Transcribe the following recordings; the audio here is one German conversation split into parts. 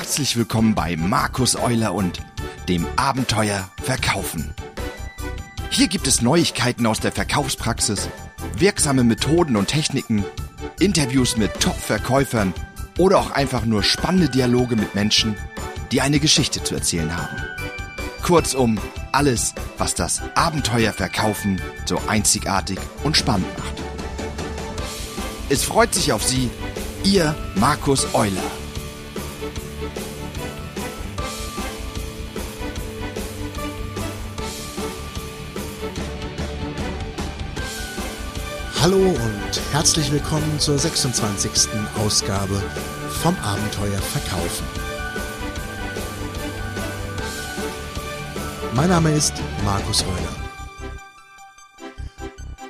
Herzlich willkommen bei Markus Euler und dem Abenteuer Verkaufen. Hier gibt es Neuigkeiten aus der Verkaufspraxis, wirksame Methoden und Techniken, Interviews mit Top-Verkäufern oder auch einfach nur spannende Dialoge mit Menschen, die eine Geschichte zu erzählen haben. Kurzum, alles, was das Abenteuer Verkaufen so einzigartig und spannend macht. Es freut sich auf Sie, Ihr Markus Euler. Hallo und herzlich willkommen zur 26. Ausgabe vom Abenteuer Verkaufen. Mein Name ist Markus Reuler.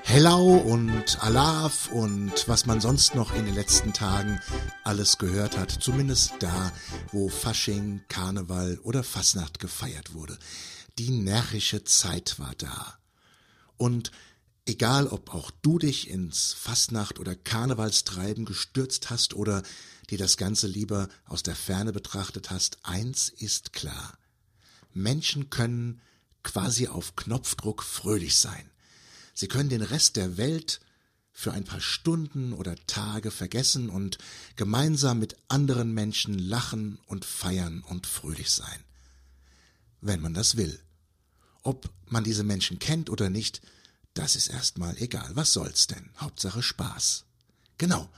Hello und Alaf und was man sonst noch in den letzten Tagen alles gehört hat, zumindest da, wo Fasching, Karneval oder Fasnacht gefeiert wurde. Die närrische Zeit war da. Und Egal, ob auch du dich ins Fastnacht- oder Karnevalstreiben gestürzt hast oder dir das Ganze lieber aus der Ferne betrachtet hast, eins ist klar. Menschen können quasi auf Knopfdruck fröhlich sein. Sie können den Rest der Welt für ein paar Stunden oder Tage vergessen und gemeinsam mit anderen Menschen lachen und feiern und fröhlich sein. Wenn man das will. Ob man diese Menschen kennt oder nicht, das ist erstmal egal. Was soll's denn? Hauptsache Spaß. Genau.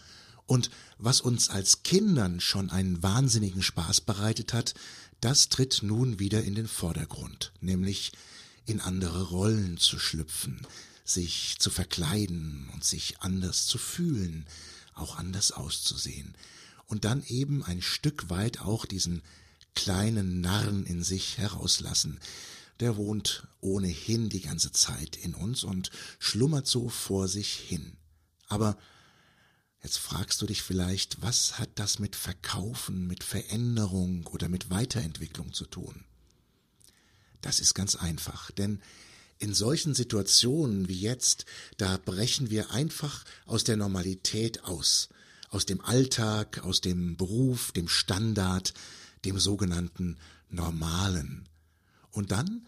Und was uns als Kindern schon einen wahnsinnigen Spaß bereitet hat, das tritt nun wieder in den Vordergrund, nämlich in andere Rollen zu schlüpfen, sich zu verkleiden und sich anders zu fühlen, auch anders auszusehen und dann eben ein Stück weit auch diesen kleinen Narren in sich herauslassen, der wohnt ohnehin die ganze Zeit in uns und schlummert so vor sich hin. Aber jetzt fragst du dich vielleicht, was hat das mit Verkaufen, mit Veränderung oder mit Weiterentwicklung zu tun? Das ist ganz einfach, denn in solchen Situationen wie jetzt, da brechen wir einfach aus der Normalität aus, aus dem Alltag, aus dem Beruf, dem Standard, dem sogenannten Normalen. Und dann,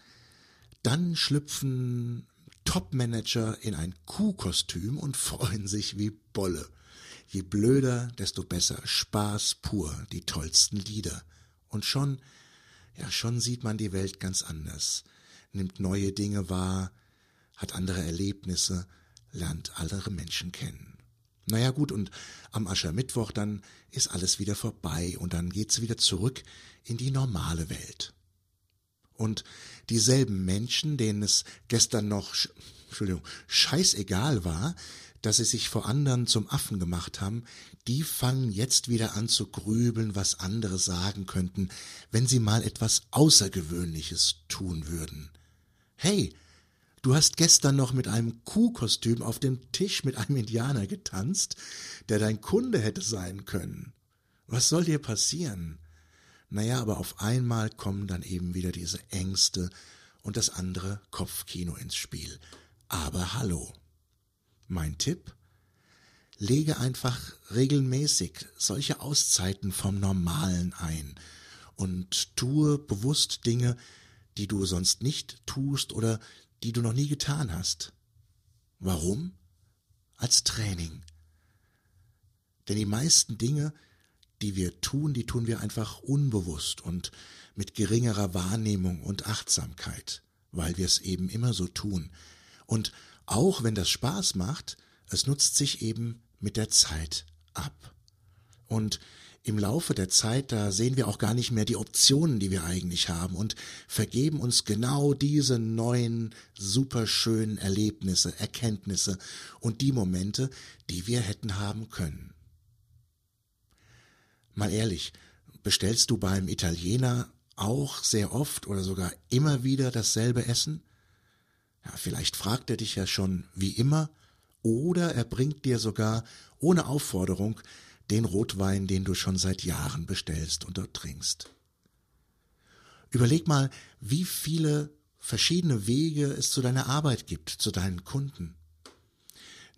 dann schlüpfen Topmanager in ein Kuhkostüm und freuen sich wie Bolle. Je blöder, desto besser. Spaß pur, die tollsten Lieder. Und schon, ja, schon sieht man die Welt ganz anders, nimmt neue Dinge wahr, hat andere Erlebnisse, lernt andere Menschen kennen. Naja gut, und am Aschermittwoch dann ist alles wieder vorbei und dann geht's wieder zurück in die normale Welt. Und dieselben Menschen, denen es gestern noch, Entschuldigung, scheißegal war, dass sie sich vor anderen zum Affen gemacht haben, die fangen jetzt wieder an zu grübeln, was andere sagen könnten, wenn sie mal etwas Außergewöhnliches tun würden. Hey, du hast gestern noch mit einem Kuhkostüm auf dem Tisch mit einem Indianer getanzt, der dein Kunde hätte sein können. Was soll dir passieren? Naja, aber auf einmal kommen dann eben wieder diese Ängste und das andere Kopfkino ins Spiel. Aber hallo. Mein Tipp? Lege einfach regelmäßig solche Auszeiten vom Normalen ein und tue bewusst Dinge, die du sonst nicht tust oder die du noch nie getan hast. Warum? Als Training. Denn die meisten Dinge, die wir tun, die tun wir einfach unbewusst und mit geringerer Wahrnehmung und Achtsamkeit, weil wir es eben immer so tun. Und auch wenn das Spaß macht, es nutzt sich eben mit der Zeit ab. Und im Laufe der Zeit, da sehen wir auch gar nicht mehr die Optionen, die wir eigentlich haben und vergeben uns genau diese neuen, superschönen Erlebnisse, Erkenntnisse und die Momente, die wir hätten haben können. Mal ehrlich, bestellst du beim Italiener auch sehr oft oder sogar immer wieder dasselbe Essen? Ja, vielleicht fragt er dich ja schon wie immer, oder er bringt dir sogar ohne Aufforderung den Rotwein, den du schon seit Jahren bestellst und dort trinkst. Überleg mal, wie viele verschiedene Wege es zu deiner Arbeit gibt, zu deinen Kunden.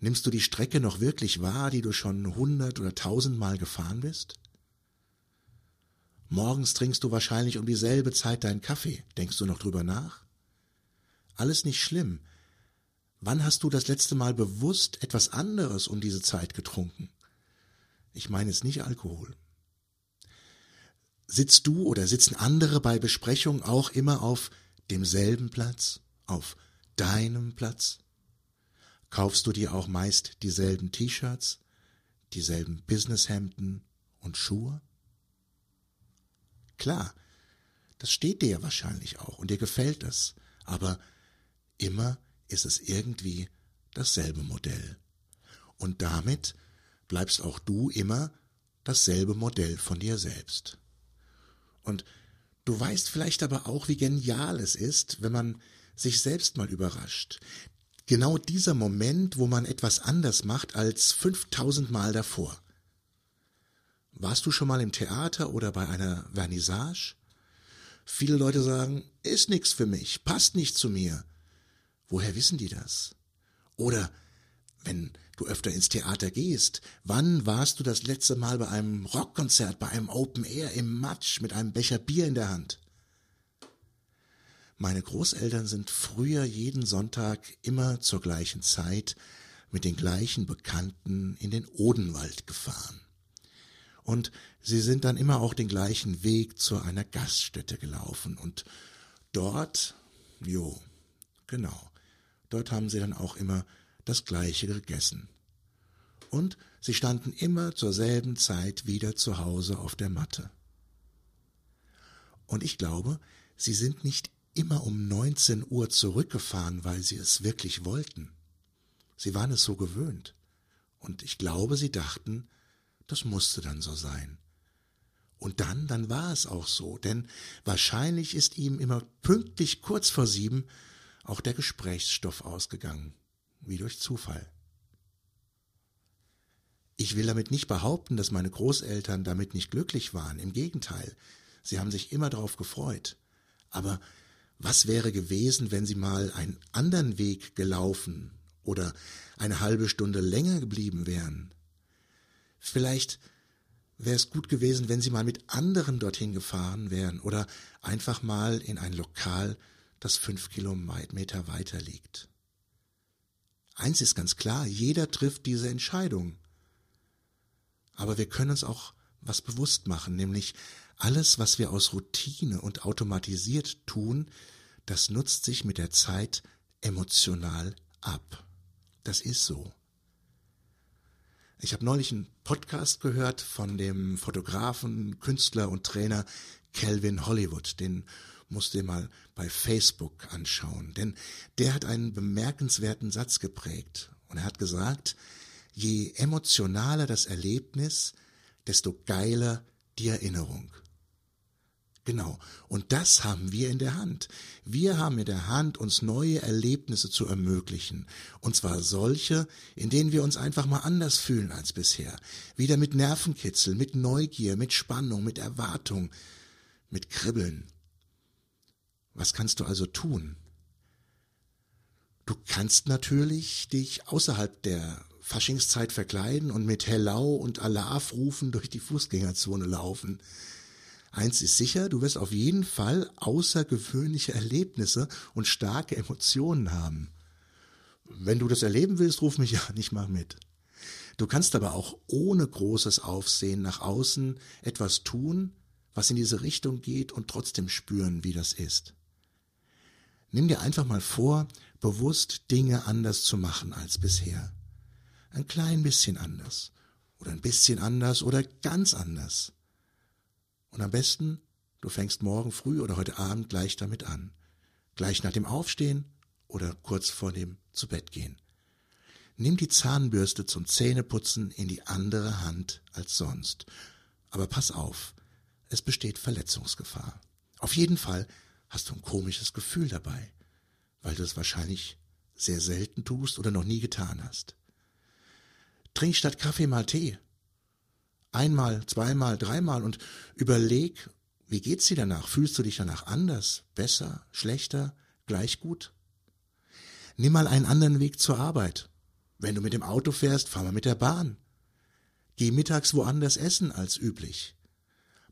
Nimmst du die Strecke noch wirklich wahr, die du schon hundert oder tausendmal gefahren bist? Morgens trinkst du wahrscheinlich um dieselbe Zeit deinen Kaffee. Denkst du noch drüber nach? Alles nicht schlimm. Wann hast du das letzte Mal bewusst etwas anderes um diese Zeit getrunken? Ich meine jetzt nicht Alkohol. Sitzt du oder sitzen andere bei Besprechungen auch immer auf demselben Platz, auf deinem Platz? Kaufst du dir auch meist dieselben T-Shirts, dieselben Businesshemden und Schuhe? Klar, das steht dir ja wahrscheinlich auch und dir gefällt es, aber immer ist es irgendwie dasselbe Modell. Und damit bleibst auch du immer dasselbe Modell von dir selbst. Und du weißt vielleicht aber auch, wie genial es ist, wenn man sich selbst mal überrascht. Genau dieser Moment, wo man etwas anders macht als 5000 Mal davor. Warst du schon mal im Theater oder bei einer Vernissage? Viele Leute sagen, ist nix für mich, passt nicht zu mir. Woher wissen die das? Oder wenn du öfter ins Theater gehst, wann warst du das letzte Mal bei einem Rockkonzert, bei einem Open Air im Matsch mit einem Becher Bier in der Hand? Meine Großeltern sind früher jeden Sonntag immer zur gleichen Zeit mit den gleichen Bekannten in den Odenwald gefahren. Und sie sind dann immer auch den gleichen Weg zu einer Gaststätte gelaufen und dort, jo, genau, Dort haben sie dann auch immer das Gleiche gegessen. Und sie standen immer zur selben Zeit wieder zu Hause auf der Matte. Und ich glaube, sie sind nicht immer um 19 Uhr zurückgefahren, weil sie es wirklich wollten. Sie waren es so gewöhnt. Und ich glaube, sie dachten, das musste dann so sein. Und dann, dann war es auch so, denn wahrscheinlich ist ihm immer pünktlich kurz vor sieben auch der Gesprächsstoff ausgegangen, wie durch Zufall. Ich will damit nicht behaupten, dass meine Großeltern damit nicht glücklich waren, im Gegenteil, sie haben sich immer darauf gefreut. Aber was wäre gewesen, wenn sie mal einen anderen Weg gelaufen oder eine halbe Stunde länger geblieben wären? Vielleicht wäre es gut gewesen, wenn sie mal mit anderen dorthin gefahren wären oder einfach mal in ein Lokal das fünf Kilometer weiter liegt. Eins ist ganz klar, jeder trifft diese Entscheidung. Aber wir können uns auch was bewusst machen, nämlich alles, was wir aus Routine und automatisiert tun, das nutzt sich mit der Zeit emotional ab. Das ist so. Ich habe neulich einen Podcast gehört von dem Fotografen, Künstler und Trainer Calvin Hollywood. Den musst du dir mal bei Facebook anschauen, denn der hat einen bemerkenswerten Satz geprägt und er hat gesagt, je emotionaler das Erlebnis, desto geiler die Erinnerung. Genau. Und das haben wir in der Hand. Wir haben in der Hand, uns neue Erlebnisse zu ermöglichen. Und zwar solche, in denen wir uns einfach mal anders fühlen als bisher. Wieder mit Nervenkitzel, mit Neugier, mit Spannung, mit Erwartung, mit Kribbeln. Was kannst du also tun? Du kannst natürlich dich außerhalb der Faschingszeit verkleiden und mit Hellau und Alarv rufen durch die Fußgängerzone laufen. Eins ist sicher, du wirst auf jeden Fall außergewöhnliche Erlebnisse und starke Emotionen haben. Wenn du das erleben willst, ruf mich ja nicht mal mit. Du kannst aber auch ohne großes Aufsehen nach außen etwas tun, was in diese Richtung geht und trotzdem spüren, wie das ist. Nimm dir einfach mal vor, bewusst Dinge anders zu machen als bisher. Ein klein bisschen anders. Oder ein bisschen anders oder ganz anders. Und am besten, du fängst morgen früh oder heute Abend gleich damit an. Gleich nach dem Aufstehen oder kurz vor dem Zubettgehen. Nimm die Zahnbürste zum Zähneputzen in die andere Hand als sonst. Aber pass auf, es besteht Verletzungsgefahr. Auf jeden Fall hast du ein komisches Gefühl dabei, weil du es wahrscheinlich sehr selten tust oder noch nie getan hast. Trink statt Kaffee mal Tee. Einmal, zweimal, dreimal und überleg, wie geht's dir danach? Fühlst du dich danach anders, besser, schlechter, gleich gut? Nimm mal einen anderen Weg zur Arbeit. Wenn du mit dem Auto fährst, fahr mal mit der Bahn. Geh mittags woanders essen als üblich.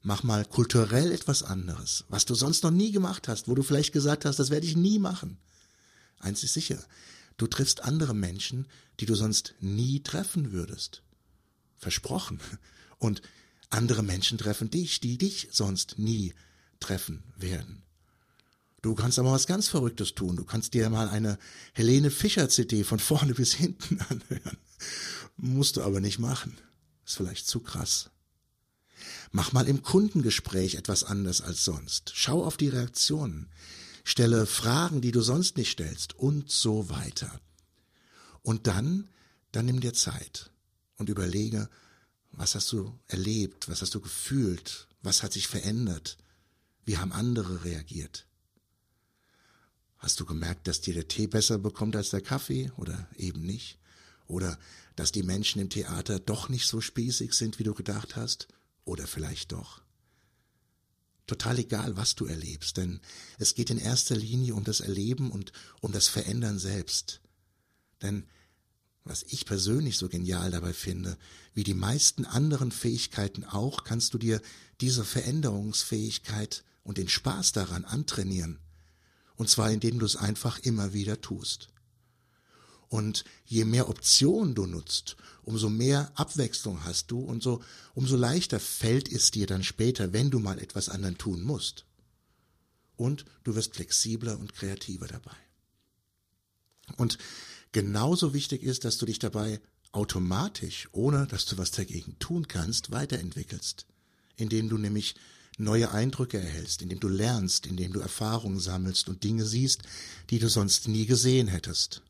Mach mal kulturell etwas anderes, was du sonst noch nie gemacht hast, wo du vielleicht gesagt hast, das werde ich nie machen. Eins ist sicher, du triffst andere Menschen, die du sonst nie treffen würdest. Versprochen. Und andere Menschen treffen dich, die dich sonst nie treffen werden. Du kannst aber was ganz Verrücktes tun. Du kannst dir mal eine Helene Fischer CD von vorne bis hinten anhören. Musst du aber nicht machen. Ist vielleicht zu krass. Mach mal im Kundengespräch etwas anders als sonst. Schau auf die Reaktionen. Stelle Fragen, die du sonst nicht stellst und so weiter. Und dann, dann nimm dir Zeit und überlege, was hast du erlebt, was hast du gefühlt, was hat sich verändert, wie haben andere reagiert. Hast du gemerkt, dass dir der Tee besser bekommt als der Kaffee oder eben nicht? Oder dass die Menschen im Theater doch nicht so spießig sind, wie du gedacht hast? Oder vielleicht doch? Total egal, was du erlebst, denn es geht in erster Linie um das Erleben und um das Verändern selbst. Denn was ich persönlich so genial dabei finde, wie die meisten anderen Fähigkeiten auch, kannst du dir diese Veränderungsfähigkeit und den Spaß daran antrainieren. Und zwar indem du es einfach immer wieder tust. Und je mehr Optionen du nutzt, umso mehr Abwechslung hast du und so, umso leichter fällt es dir dann später, wenn du mal etwas anderen tun musst. Und du wirst flexibler und kreativer dabei. Und genauso wichtig ist, dass du dich dabei automatisch, ohne dass du was dagegen tun kannst, weiterentwickelst, indem du nämlich neue Eindrücke erhältst, indem du lernst, indem du Erfahrungen sammelst und Dinge siehst, die du sonst nie gesehen hättest.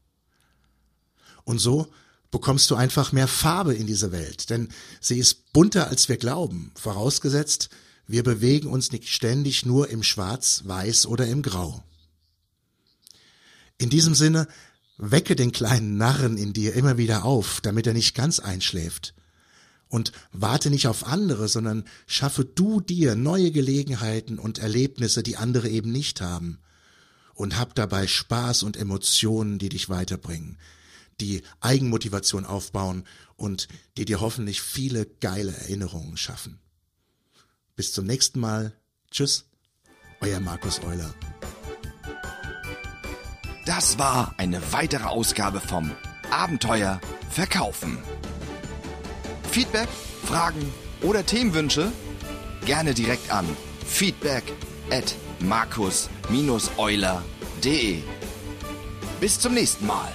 Und so bekommst du einfach mehr Farbe in diese Welt, denn sie ist bunter, als wir glauben, vorausgesetzt, wir bewegen uns nicht ständig nur im Schwarz, Weiß oder im Grau. In diesem Sinne, wecke den kleinen Narren in dir immer wieder auf, damit er nicht ganz einschläft. Und warte nicht auf andere, sondern schaffe du dir neue Gelegenheiten und Erlebnisse, die andere eben nicht haben. Und hab dabei Spaß und Emotionen, die dich weiterbringen die Eigenmotivation aufbauen und die dir hoffentlich viele geile Erinnerungen schaffen. Bis zum nächsten Mal. Tschüss, euer Markus Euler. Das war eine weitere Ausgabe vom Abenteuer Verkaufen. Feedback, Fragen oder Themenwünsche? Gerne direkt an feedback at markus-euler.de. Bis zum nächsten Mal.